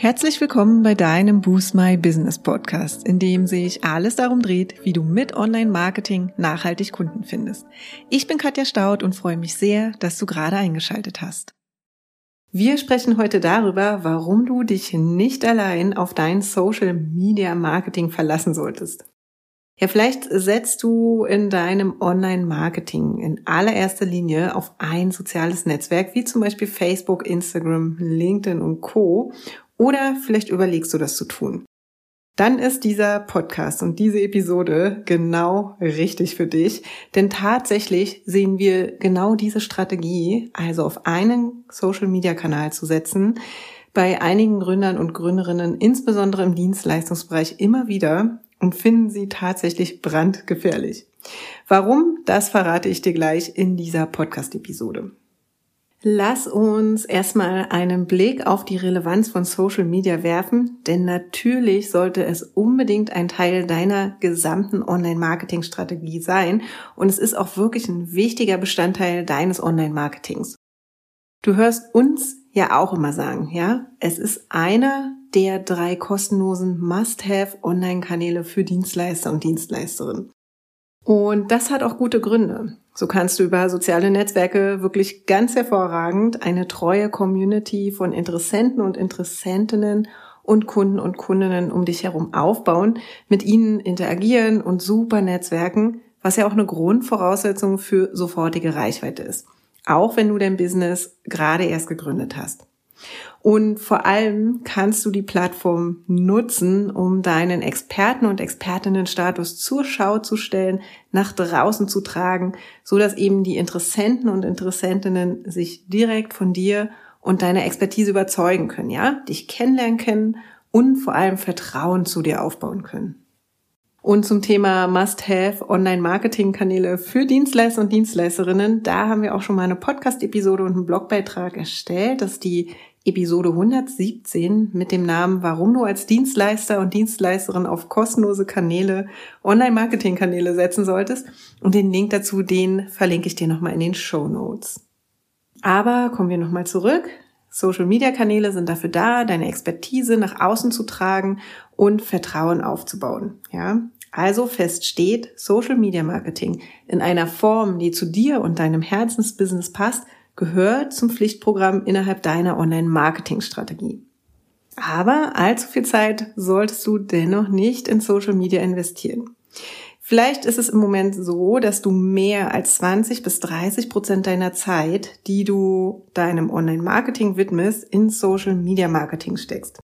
Herzlich willkommen bei deinem Boost My Business Podcast, in dem sich alles darum dreht, wie du mit Online-Marketing nachhaltig Kunden findest. Ich bin Katja Staud und freue mich sehr, dass du gerade eingeschaltet hast. Wir sprechen heute darüber, warum du dich nicht allein auf dein Social Media Marketing verlassen solltest. Ja, vielleicht setzt du in deinem Online-Marketing in allererster Linie auf ein soziales Netzwerk, wie zum Beispiel Facebook, Instagram, LinkedIn und Co. Oder vielleicht überlegst du das zu tun. Dann ist dieser Podcast und diese Episode genau richtig für dich, denn tatsächlich sehen wir genau diese Strategie, also auf einen Social-Media-Kanal zu setzen, bei einigen Gründern und Gründerinnen, insbesondere im Dienstleistungsbereich, immer wieder und finden sie tatsächlich brandgefährlich. Warum? Das verrate ich dir gleich in dieser Podcast-Episode. Lass uns erstmal einen Blick auf die Relevanz von Social Media werfen, denn natürlich sollte es unbedingt ein Teil deiner gesamten Online-Marketing-Strategie sein und es ist auch wirklich ein wichtiger Bestandteil deines Online-Marketings. Du hörst uns ja auch immer sagen, ja, es ist einer der drei kostenlosen Must-Have Online-Kanäle für Dienstleister und Dienstleisterinnen. Und das hat auch gute Gründe. So kannst du über soziale Netzwerke wirklich ganz hervorragend eine treue Community von Interessenten und Interessentinnen und Kunden und Kundinnen um dich herum aufbauen, mit ihnen interagieren und super Netzwerken, was ja auch eine Grundvoraussetzung für sofortige Reichweite ist. Auch wenn du dein Business gerade erst gegründet hast. Und vor allem kannst du die Plattform nutzen, um deinen Experten- und Expertinnenstatus zur Schau zu stellen, nach draußen zu tragen, so dass eben die Interessenten und Interessentinnen sich direkt von dir und deiner Expertise überzeugen können, ja, dich kennenlernen können und vor allem Vertrauen zu dir aufbauen können. Und zum Thema Must-Have Online-Marketing-Kanäle für Dienstleister und Dienstleisterinnen, da haben wir auch schon mal eine Podcast-Episode und einen Blogbeitrag erstellt. Das ist die Episode 117 mit dem Namen Warum du als Dienstleister und Dienstleisterin auf kostenlose Kanäle, Online-Marketing-Kanäle setzen solltest. Und den Link dazu, den verlinke ich dir nochmal in den Show Notes. Aber kommen wir nochmal zurück. Social-Media-Kanäle sind dafür da, deine Expertise nach außen zu tragen und Vertrauen aufzubauen. Ja, also fest steht, Social-Media-Marketing in einer Form, die zu dir und deinem Herzensbusiness passt, gehört zum Pflichtprogramm innerhalb deiner Online-Marketing-Strategie. Aber allzu viel Zeit solltest du dennoch nicht in Social Media investieren. Vielleicht ist es im Moment so, dass du mehr als 20 bis 30 Prozent deiner Zeit, die du deinem Online-Marketing widmest, in Social Media Marketing steckst.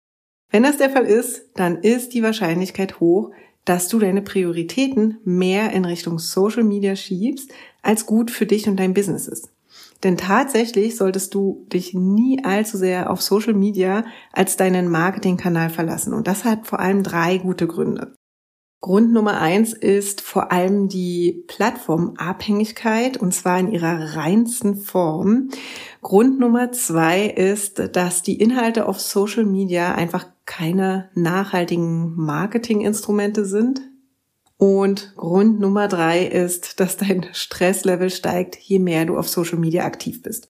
Wenn das der Fall ist, dann ist die Wahrscheinlichkeit hoch, dass du deine Prioritäten mehr in Richtung Social Media schiebst, als gut für dich und dein Business ist. Denn tatsächlich solltest du dich nie allzu sehr auf Social Media als deinen Marketingkanal verlassen. Und das hat vor allem drei gute Gründe. Grund Nummer eins ist vor allem die Plattformabhängigkeit und zwar in ihrer reinsten Form. Grund Nummer zwei ist, dass die Inhalte auf Social Media einfach keine nachhaltigen Marketinginstrumente sind. Und Grund Nummer drei ist, dass dein Stresslevel steigt, je mehr du auf Social Media aktiv bist.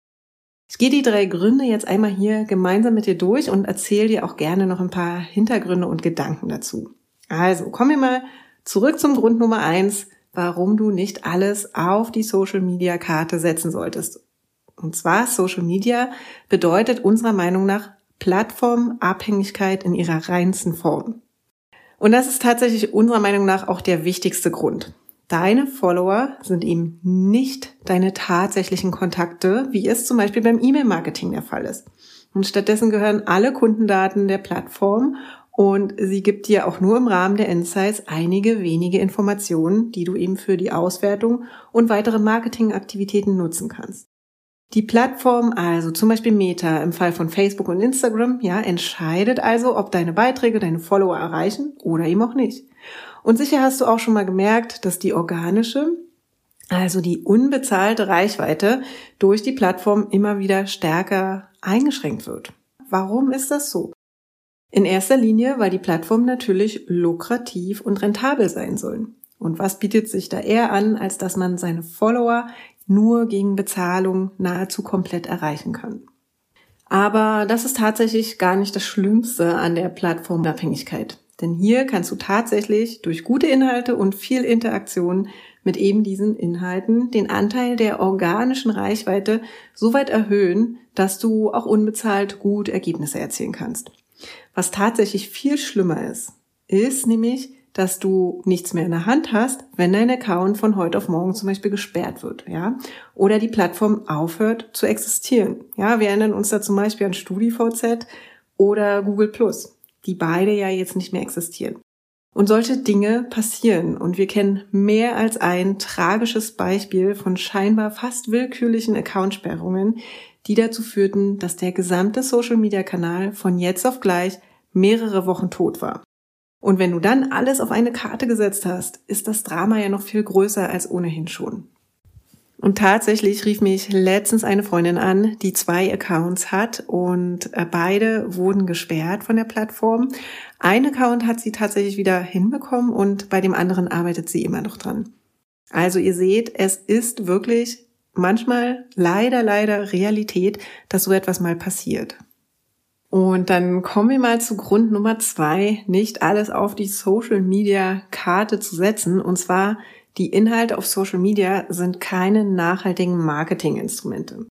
Ich gehe die drei Gründe jetzt einmal hier gemeinsam mit dir durch und erzähle dir auch gerne noch ein paar Hintergründe und Gedanken dazu. Also kommen wir mal zurück zum Grund Nummer eins, warum du nicht alles auf die Social Media Karte setzen solltest. Und zwar Social Media bedeutet unserer Meinung nach Plattformabhängigkeit in ihrer reinsten Form. Und das ist tatsächlich unserer Meinung nach auch der wichtigste Grund. Deine Follower sind eben nicht deine tatsächlichen Kontakte, wie es zum Beispiel beim E-Mail-Marketing der Fall ist. Und stattdessen gehören alle Kundendaten der Plattform und sie gibt dir auch nur im Rahmen der Insights einige wenige Informationen, die du eben für die Auswertung und weitere Marketingaktivitäten nutzen kannst. Die Plattform, also zum Beispiel Meta im Fall von Facebook und Instagram, ja, entscheidet also, ob deine Beiträge deine Follower erreichen oder eben auch nicht. Und sicher hast du auch schon mal gemerkt, dass die organische, also die unbezahlte Reichweite durch die Plattform immer wieder stärker eingeschränkt wird. Warum ist das so? In erster Linie, weil die Plattformen natürlich lukrativ und rentabel sein sollen. Und was bietet sich da eher an, als dass man seine Follower nur gegen Bezahlung nahezu komplett erreichen kann. Aber das ist tatsächlich gar nicht das Schlimmste an der Plattformabhängigkeit. Denn hier kannst du tatsächlich durch gute Inhalte und viel Interaktion mit eben diesen Inhalten den Anteil der organischen Reichweite so weit erhöhen, dass du auch unbezahlt gut Ergebnisse erzielen kannst. Was tatsächlich viel schlimmer ist, ist nämlich, dass du nichts mehr in der Hand hast, wenn dein Account von heute auf morgen zum Beispiel gesperrt wird, ja, oder die Plattform aufhört zu existieren. Ja, wir erinnern uns da zum Beispiel an StudiVZ oder Google Plus, die beide ja jetzt nicht mehr existieren. Und solche Dinge passieren und wir kennen mehr als ein tragisches Beispiel von scheinbar fast willkürlichen Accountsperrungen, die dazu führten, dass der gesamte Social-Media-Kanal von jetzt auf gleich mehrere Wochen tot war. Und wenn du dann alles auf eine Karte gesetzt hast, ist das Drama ja noch viel größer als ohnehin schon. Und tatsächlich rief mich letztens eine Freundin an, die zwei Accounts hat und äh, beide wurden gesperrt von der Plattform. Ein Account hat sie tatsächlich wieder hinbekommen und bei dem anderen arbeitet sie immer noch dran. Also ihr seht, es ist wirklich manchmal leider, leider Realität, dass so etwas mal passiert. Und dann kommen wir mal zu Grund Nummer zwei, nicht alles auf die Social Media Karte zu setzen. Und zwar, die Inhalte auf Social Media sind keine nachhaltigen Marketinginstrumente.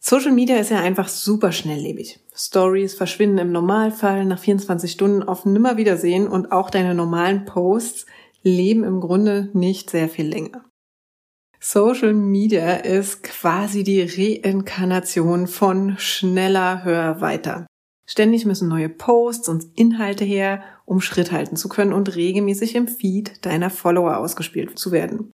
Social Media ist ja einfach super schnelllebig. Stories verschwinden im Normalfall nach 24 Stunden auf Nimmerwiedersehen und auch deine normalen Posts leben im Grunde nicht sehr viel länger. Social Media ist quasi die Reinkarnation von schneller, höher, weiter. Ständig müssen neue Posts und Inhalte her, um Schritt halten zu können und regelmäßig im Feed deiner Follower ausgespielt zu werden.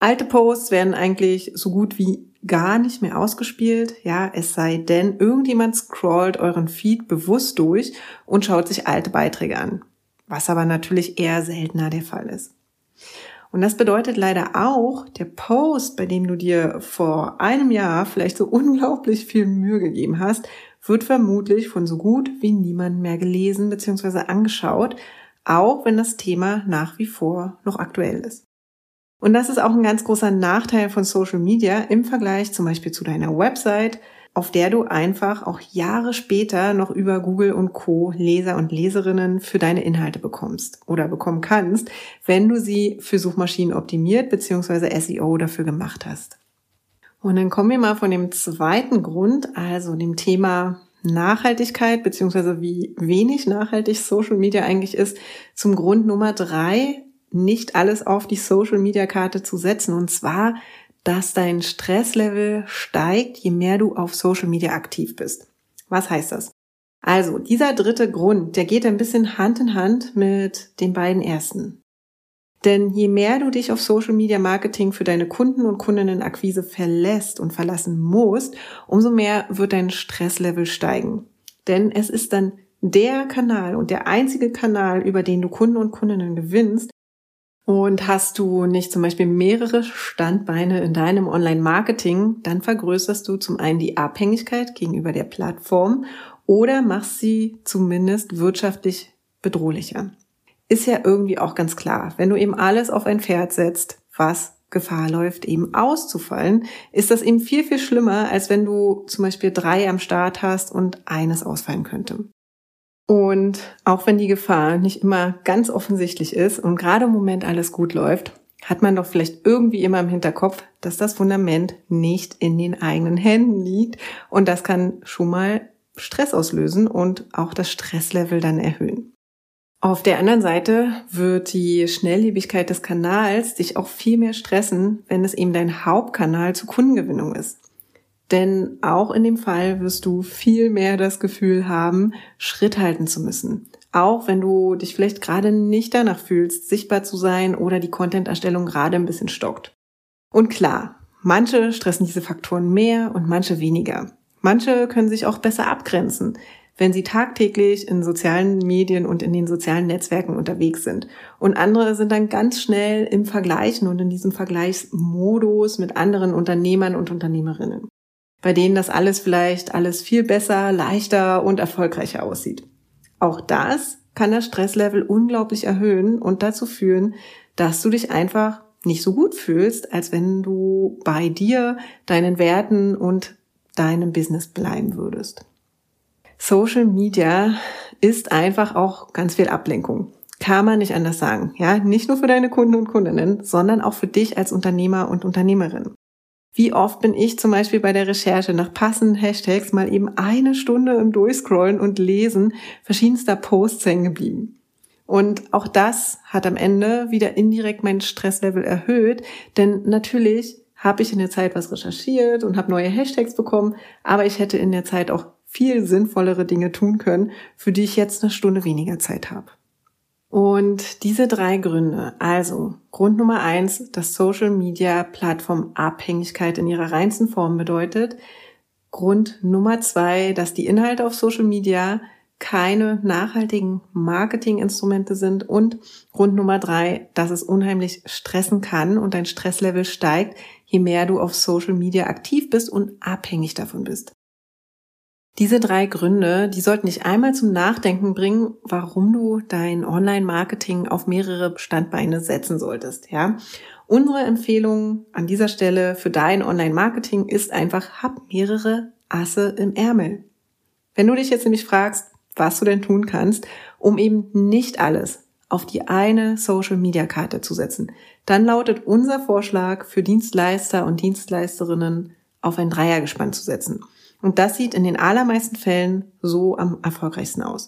Alte Posts werden eigentlich so gut wie gar nicht mehr ausgespielt, ja, es sei denn, irgendjemand scrollt euren Feed bewusst durch und schaut sich alte Beiträge an, was aber natürlich eher seltener der Fall ist. Und das bedeutet leider auch, der Post, bei dem du dir vor einem Jahr vielleicht so unglaublich viel Mühe gegeben hast, wird vermutlich von so gut wie niemand mehr gelesen bzw. angeschaut, auch wenn das Thema nach wie vor noch aktuell ist. Und das ist auch ein ganz großer Nachteil von Social Media im Vergleich zum Beispiel zu deiner Website, auf der du einfach auch Jahre später noch über Google und Co. Leser und Leserinnen für deine Inhalte bekommst oder bekommen kannst, wenn du sie für Suchmaschinen optimiert bzw. SEO dafür gemacht hast. Und dann kommen wir mal von dem zweiten Grund, also dem Thema Nachhaltigkeit bzw. wie wenig nachhaltig Social Media eigentlich ist, zum Grund Nummer drei, nicht alles auf die Social Media Karte zu setzen. Und zwar dass dein Stresslevel steigt, je mehr du auf Social Media aktiv bist. Was heißt das? Also, dieser dritte Grund, der geht ein bisschen Hand in Hand mit den beiden ersten. Denn je mehr du dich auf Social Media Marketing für deine Kunden und Kundinnenakquise verlässt und verlassen musst, umso mehr wird dein Stresslevel steigen. Denn es ist dann der Kanal und der einzige Kanal, über den du Kunden und Kundinnen gewinnst, und hast du nicht zum Beispiel mehrere Standbeine in deinem Online-Marketing, dann vergrößerst du zum einen die Abhängigkeit gegenüber der Plattform oder machst sie zumindest wirtschaftlich bedrohlicher. Ist ja irgendwie auch ganz klar, wenn du eben alles auf ein Pferd setzt, was Gefahr läuft, eben auszufallen, ist das eben viel, viel schlimmer, als wenn du zum Beispiel drei am Start hast und eines ausfallen könnte. Und auch wenn die Gefahr nicht immer ganz offensichtlich ist und gerade im Moment alles gut läuft, hat man doch vielleicht irgendwie immer im Hinterkopf, dass das Fundament nicht in den eigenen Händen liegt. Und das kann schon mal Stress auslösen und auch das Stresslevel dann erhöhen. Auf der anderen Seite wird die Schnelllebigkeit des Kanals dich auch viel mehr stressen, wenn es eben dein Hauptkanal zur Kundengewinnung ist. Denn auch in dem Fall wirst du viel mehr das Gefühl haben, Schritt halten zu müssen. Auch wenn du dich vielleicht gerade nicht danach fühlst, sichtbar zu sein oder die Content-Erstellung gerade ein bisschen stockt. Und klar, manche stressen diese Faktoren mehr und manche weniger. Manche können sich auch besser abgrenzen, wenn sie tagtäglich in sozialen Medien und in den sozialen Netzwerken unterwegs sind. Und andere sind dann ganz schnell im Vergleichen und in diesem Vergleichsmodus mit anderen Unternehmern und Unternehmerinnen bei denen das alles vielleicht alles viel besser, leichter und erfolgreicher aussieht. Auch das kann das Stresslevel unglaublich erhöhen und dazu führen, dass du dich einfach nicht so gut fühlst, als wenn du bei dir, deinen Werten und deinem Business bleiben würdest. Social Media ist einfach auch ganz viel Ablenkung. Kann man nicht anders sagen. Ja, nicht nur für deine Kunden und Kundinnen, sondern auch für dich als Unternehmer und Unternehmerin. Wie oft bin ich zum Beispiel bei der Recherche nach passenden Hashtags mal eben eine Stunde im Durchscrollen und Lesen verschiedenster Posts hängen geblieben. Und auch das hat am Ende wieder indirekt mein Stresslevel erhöht, denn natürlich habe ich in der Zeit was recherchiert und habe neue Hashtags bekommen, aber ich hätte in der Zeit auch viel sinnvollere Dinge tun können, für die ich jetzt eine Stunde weniger Zeit habe. Und diese drei Gründe, also Grund Nummer eins, dass Social Media Plattform Abhängigkeit in ihrer reinsten Form bedeutet. Grund Nummer zwei, dass die Inhalte auf Social Media keine nachhaltigen Marketinginstrumente sind. Und Grund Nummer drei, dass es unheimlich stressen kann und dein Stresslevel steigt, je mehr du auf Social Media aktiv bist und abhängig davon bist. Diese drei Gründe, die sollten dich einmal zum Nachdenken bringen, warum du dein Online-Marketing auf mehrere Standbeine setzen solltest, ja. Unsere Empfehlung an dieser Stelle für dein Online-Marketing ist einfach, hab mehrere Asse im Ärmel. Wenn du dich jetzt nämlich fragst, was du denn tun kannst, um eben nicht alles auf die eine Social-Media-Karte zu setzen, dann lautet unser Vorschlag für Dienstleister und Dienstleisterinnen auf ein Dreiergespann zu setzen. Und das sieht in den allermeisten Fällen so am erfolgreichsten aus.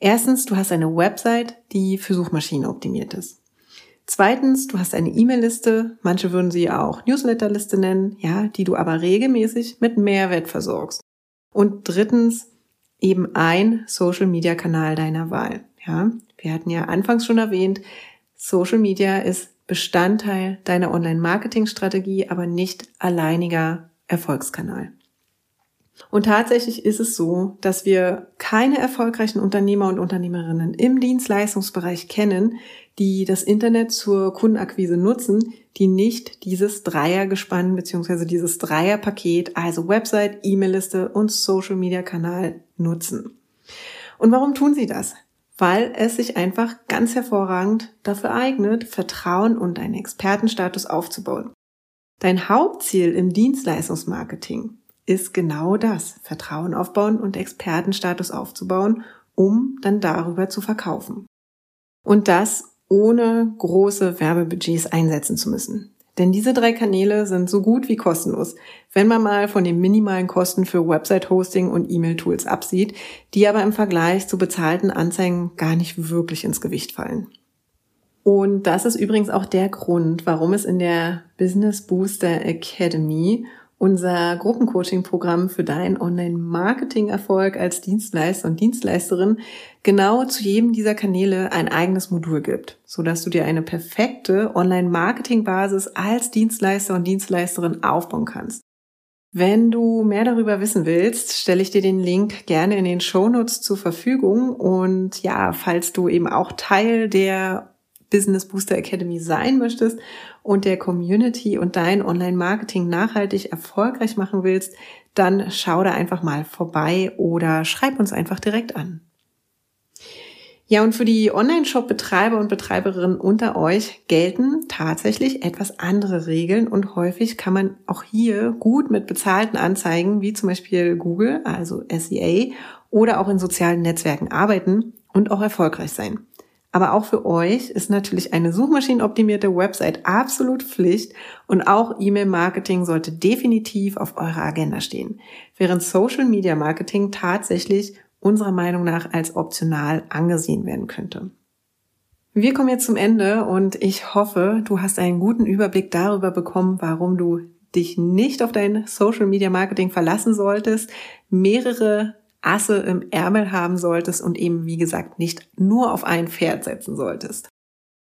Erstens, du hast eine Website, die für Suchmaschinen optimiert ist. Zweitens, du hast eine E-Mail-Liste, manche würden sie auch Newsletter-Liste nennen, ja, die du aber regelmäßig mit Mehrwert versorgst. Und drittens, eben ein Social-Media-Kanal deiner Wahl, ja. Wir hatten ja anfangs schon erwähnt, Social Media ist Bestandteil deiner Online-Marketing-Strategie, aber nicht alleiniger Erfolgskanal. Und tatsächlich ist es so, dass wir keine erfolgreichen Unternehmer und Unternehmerinnen im Dienstleistungsbereich kennen, die das Internet zur Kundenakquise nutzen, die nicht dieses Dreiergespann bzw. dieses Dreierpaket, also Website, E-Mail-Liste und Social-Media-Kanal nutzen. Und warum tun sie das? Weil es sich einfach ganz hervorragend dafür eignet, Vertrauen und einen Expertenstatus aufzubauen. Dein Hauptziel im Dienstleistungsmarketing ist genau das, Vertrauen aufbauen und Expertenstatus aufzubauen, um dann darüber zu verkaufen. Und das ohne große Werbebudgets einsetzen zu müssen. Denn diese drei Kanäle sind so gut wie kostenlos, wenn man mal von den minimalen Kosten für Website-Hosting und E-Mail-Tools absieht, die aber im Vergleich zu bezahlten Anzeigen gar nicht wirklich ins Gewicht fallen. Und das ist übrigens auch der Grund, warum es in der Business Booster Academy unser Gruppencoaching-Programm für deinen Online-Marketing-Erfolg als Dienstleister und Dienstleisterin genau zu jedem dieser Kanäle ein eigenes Modul gibt, so dass du dir eine perfekte Online-Marketing-Basis als Dienstleister und Dienstleisterin aufbauen kannst. Wenn du mehr darüber wissen willst, stelle ich dir den Link gerne in den Shownotes zur Verfügung. Und ja, falls du eben auch Teil der Business Booster Academy sein möchtest und der Community und dein Online-Marketing nachhaltig erfolgreich machen willst, dann schau da einfach mal vorbei oder schreib uns einfach direkt an. Ja, und für die Online-Shop-Betreiber und Betreiberinnen unter euch gelten tatsächlich etwas andere Regeln und häufig kann man auch hier gut mit bezahlten Anzeigen wie zum Beispiel Google, also SEA oder auch in sozialen Netzwerken arbeiten und auch erfolgreich sein. Aber auch für euch ist natürlich eine suchmaschinenoptimierte Website absolut Pflicht und auch E-Mail-Marketing sollte definitiv auf eurer Agenda stehen, während Social Media Marketing tatsächlich unserer Meinung nach als optional angesehen werden könnte. Wir kommen jetzt zum Ende und ich hoffe, du hast einen guten Überblick darüber bekommen, warum du dich nicht auf dein Social Media Marketing verlassen solltest, mehrere Asse im Ärmel haben solltest und eben, wie gesagt, nicht nur auf ein Pferd setzen solltest.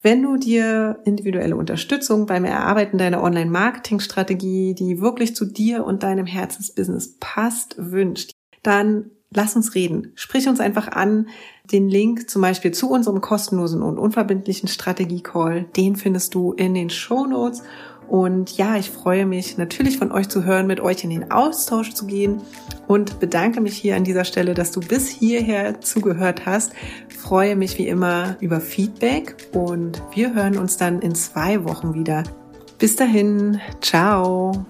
Wenn du dir individuelle Unterstützung beim Erarbeiten deiner Online-Marketing-Strategie, die wirklich zu dir und deinem Herzensbusiness passt, wünscht, dann lass uns reden. Sprich uns einfach an. Den Link zum Beispiel zu unserem kostenlosen und unverbindlichen Strategie-Call, den findest du in den Show Notes und ja, ich freue mich natürlich von euch zu hören, mit euch in den Austausch zu gehen und bedanke mich hier an dieser Stelle, dass du bis hierher zugehört hast. Freue mich wie immer über Feedback und wir hören uns dann in zwei Wochen wieder. Bis dahin, ciao.